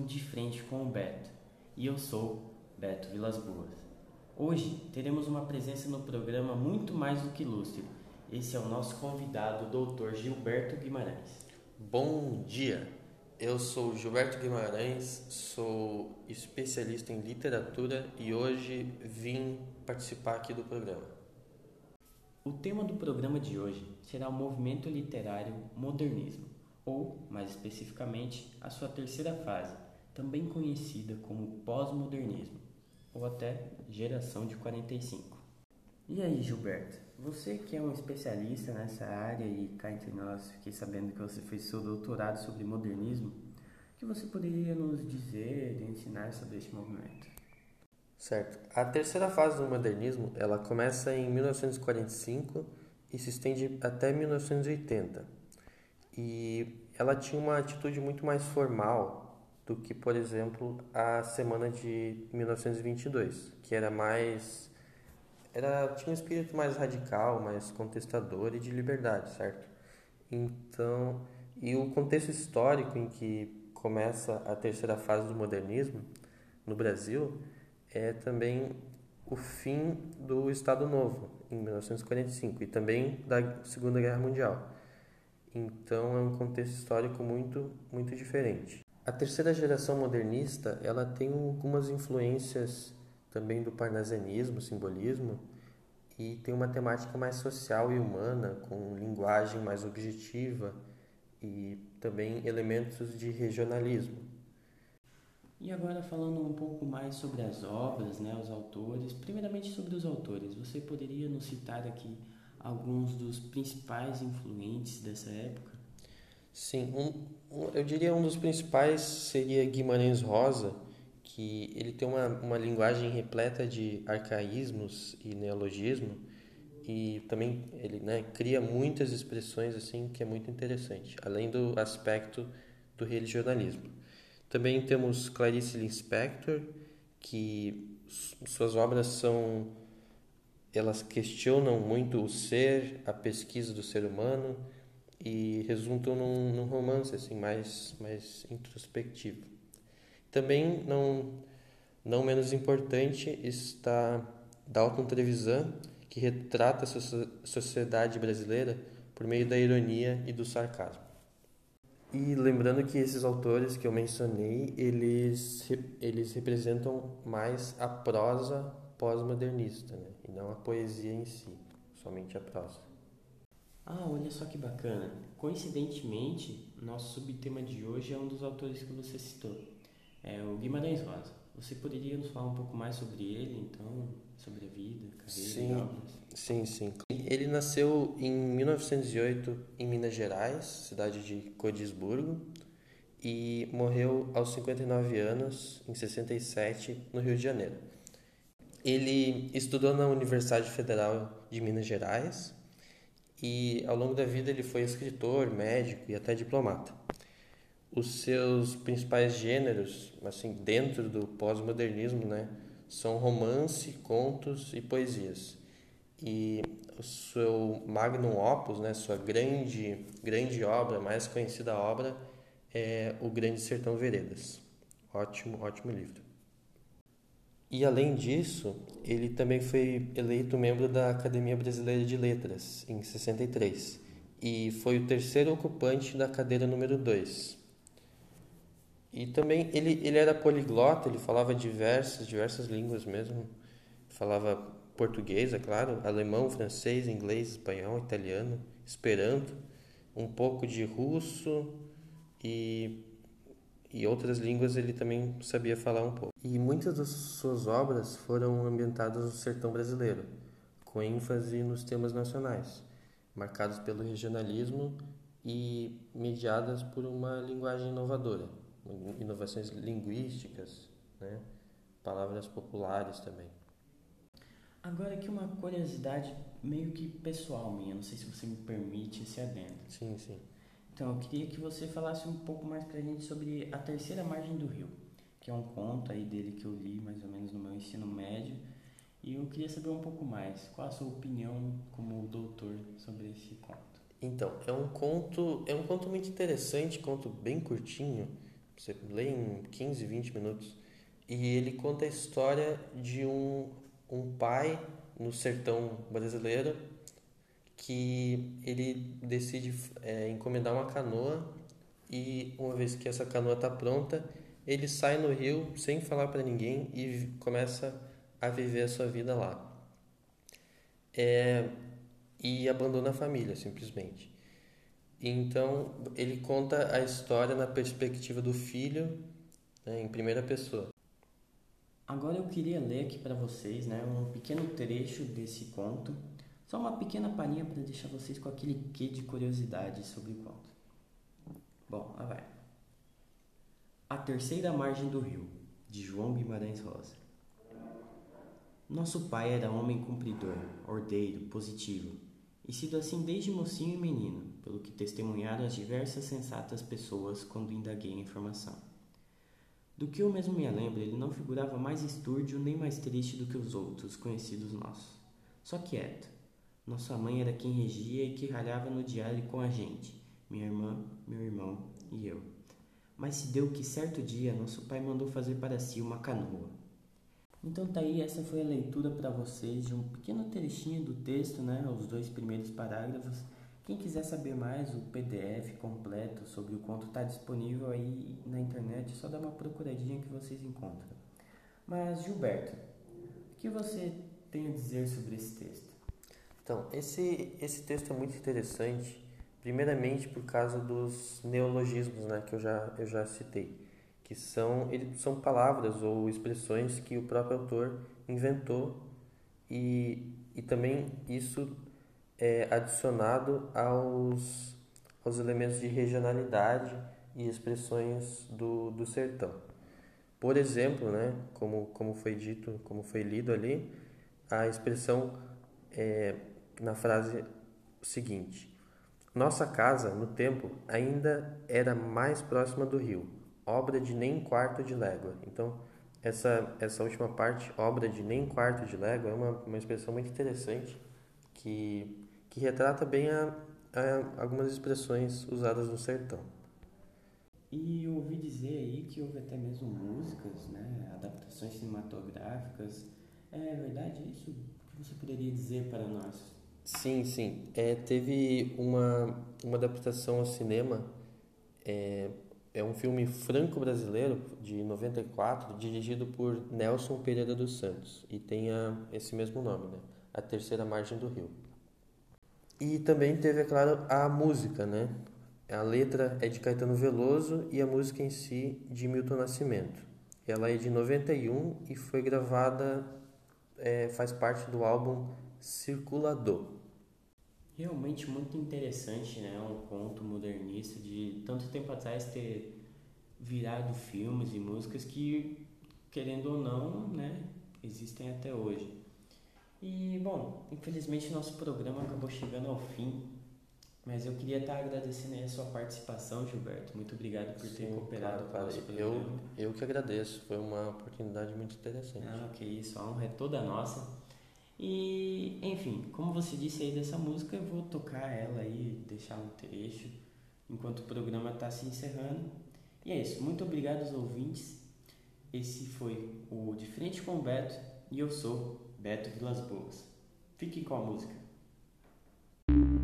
Estamos De Frente com o Beto e eu sou Beto Vilas Boas. Hoje teremos uma presença no programa muito mais do que ilustre. Esse é o nosso convidado, o Dr. Gilberto Guimarães. Bom dia, eu sou Gilberto Guimarães, sou especialista em literatura e hoje vim participar aqui do programa. O tema do programa de hoje será o movimento literário modernismo ou, mais especificamente, a sua terceira fase, também conhecida como pós-modernismo, ou até geração de 45. E aí, Gilberto, você que é um especialista nessa área e cá entre nós, fiquei sabendo que você fez seu doutorado sobre modernismo, o que você poderia nos dizer e ensinar sobre este movimento? Certo. A terceira fase do modernismo, ela começa em 1945 e se estende até 1980 e ela tinha uma atitude muito mais formal do que, por exemplo, a semana de 1922, que era mais era tinha um espírito mais radical, mais contestador e de liberdade, certo? Então, e o contexto histórico em que começa a terceira fase do modernismo no Brasil é também o fim do Estado Novo em 1945 e também da Segunda Guerra Mundial. Então é um contexto histórico muito muito diferente. A terceira geração modernista, ela tem algumas influências também do parnasianismo, simbolismo, e tem uma temática mais social e humana, com linguagem mais objetiva e também elementos de regionalismo. E agora falando um pouco mais sobre as obras, né, os autores, primeiramente sobre os autores, você poderia nos citar aqui alguns dos principais influentes dessa época? Sim, um, um, eu diria um dos principais seria Guimarães Rosa, que ele tem uma, uma linguagem repleta de arcaísmos e neologismo e também ele né, cria muitas expressões assim que é muito interessante, além do aspecto do religionalismo. Também temos Clarice Lispector, que suas obras são elas questionam muito o ser, a pesquisa do ser humano e resultam num, num romance assim mais mais introspectivo. Também não não menos importante está Dalton Trevisan, que retrata a sociedade brasileira por meio da ironia e do sarcasmo. E lembrando que esses autores que eu mencionei, eles eles representam mais a prosa pós-modernista, né? e não a poesia em si, somente a prosa. Ah, olha só que bacana. Coincidentemente, nosso subtema de hoje é um dos autores que você citou, é o Guimarães Rosa. Você poderia nos falar um pouco mais sobre ele, então, sobre a vida, carreira sim, e obras? Sim, sim. Ele nasceu em 1908 em Minas Gerais, cidade de Codisburgo, e morreu aos 59 anos, em 67, no Rio de Janeiro. Ele estudou na Universidade Federal de Minas Gerais e ao longo da vida ele foi escritor, médico e até diplomata. Os seus principais gêneros, assim, dentro do pós-modernismo, né, são romance, contos e poesias. E o seu magnum opus, né, sua grande, grande obra, mais conhecida obra, é O Grande Sertão Veredas. Ótimo, ótimo livro. E além disso, ele também foi eleito membro da Academia Brasileira de Letras em 63 e foi o terceiro ocupante da cadeira número 2. E também ele, ele era poliglota, ele falava diversas, diversas línguas mesmo. Falava português, é claro, alemão, francês, inglês, espanhol, italiano, esperanto, um pouco de russo e e outras línguas ele também sabia falar um pouco. E muitas das suas obras foram ambientadas no sertão brasileiro, com ênfase nos temas nacionais, marcados pelo regionalismo e mediadas por uma linguagem inovadora, inovações linguísticas, né? palavras populares também. Agora aqui uma curiosidade meio que pessoal minha, não sei se você me permite esse adendo. Sim, sim. Então, eu queria que você falasse um pouco mais pra gente sobre A Terceira Margem do Rio, que é um conto aí dele que eu li mais ou menos no meu ensino médio. E eu queria saber um pouco mais, qual a sua opinião como doutor sobre esse conto? Então, é um conto, é um conto muito interessante, conto bem curtinho, você lê em 15, 20 minutos. E ele conta a história de um, um pai no sertão brasileiro que ele decide é, encomendar uma canoa e uma vez que essa canoa está pronta, ele sai no rio sem falar para ninguém e começa a viver a sua vida lá. É, e abandona a família, simplesmente. Então, ele conta a história na perspectiva do filho, né, em primeira pessoa. Agora eu queria ler aqui para vocês né, um pequeno trecho desse conto, só uma pequena palhinha para deixar vocês com aquele quê de curiosidade sobre o conto. Bom, lá vai. A terceira margem do rio, de João Guimarães Rosa. Nosso pai era homem cumpridor, ordeiro, positivo, e sido assim desde mocinho e menino, pelo que testemunharam as diversas sensatas pessoas quando indaguei a informação. Do que eu mesmo me lembro, ele não figurava mais estúrdio nem mais triste do que os outros conhecidos nossos. Só quieto. Nossa mãe era quem regia e que ralhava no diário com a gente, minha irmã, meu irmão e eu. Mas se deu que certo dia nosso pai mandou fazer para si uma canoa. Então tá aí, essa foi a leitura para vocês de um pequeno trechinho do texto, né, os dois primeiros parágrafos. Quem quiser saber mais, o PDF completo sobre o conto está disponível aí na internet, só dá uma procuradinha que vocês encontram. Mas Gilberto, o que você tem a dizer sobre esse texto? Então, esse, esse texto é muito interessante Primeiramente por causa dos neologismos, né, que eu já, eu já citei, que são, ele, são palavras ou expressões que o próprio autor inventou e, e também isso é adicionado aos, aos elementos de regionalidade e expressões do, do sertão. Por exemplo, né, como, como foi dito, como foi lido ali, a expressão é, na frase seguinte: nossa casa, no tempo, ainda era mais próxima do rio, obra de nem quarto de légua. Então, essa, essa última parte, obra de nem quarto de légua, é uma, uma expressão muito interessante que, que retrata bem a, a, algumas expressões usadas no sertão. E eu ouvi dizer aí que houve até mesmo músicas, né, adaptações cinematográficas. É verdade isso? O que você poderia dizer para nós? Sim, sim. É, teve uma, uma adaptação ao cinema. É, é um filme franco-brasileiro de 94, dirigido por Nelson Pereira dos Santos. E tem a, esse mesmo nome, né? A Terceira Margem do Rio. E também teve, é claro, a música, né? A letra é de Caetano Veloso e a música em si de Milton Nascimento. Ela é de 91 e foi gravada, é, faz parte do álbum circulador. Realmente muito interessante, né? Um conto modernista de tanto tempo atrás ter virado filmes e músicas que, querendo ou não, né, existem até hoje. E, bom, infelizmente nosso programa acabou chegando ao fim, mas eu queria estar agradecendo a sua participação, Gilberto. Muito obrigado por ter Sim, cooperado claro, com o programa. Eu, eu que agradeço, foi uma oportunidade muito interessante. Ah, que isso, a honra é toda nossa. E, enfim, como você disse aí dessa música, eu vou tocar ela aí, deixar um trecho, enquanto o programa está se encerrando. E é isso, muito obrigado aos ouvintes. Esse foi o De Frente com o Beto e eu sou Beto Vilas Boas. Fique com a música.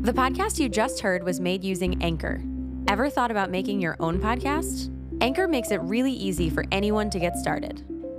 The podcast you just heard was made using Anchor. Ever thought about making your own podcast? Anchor makes it really easy for anyone to get started.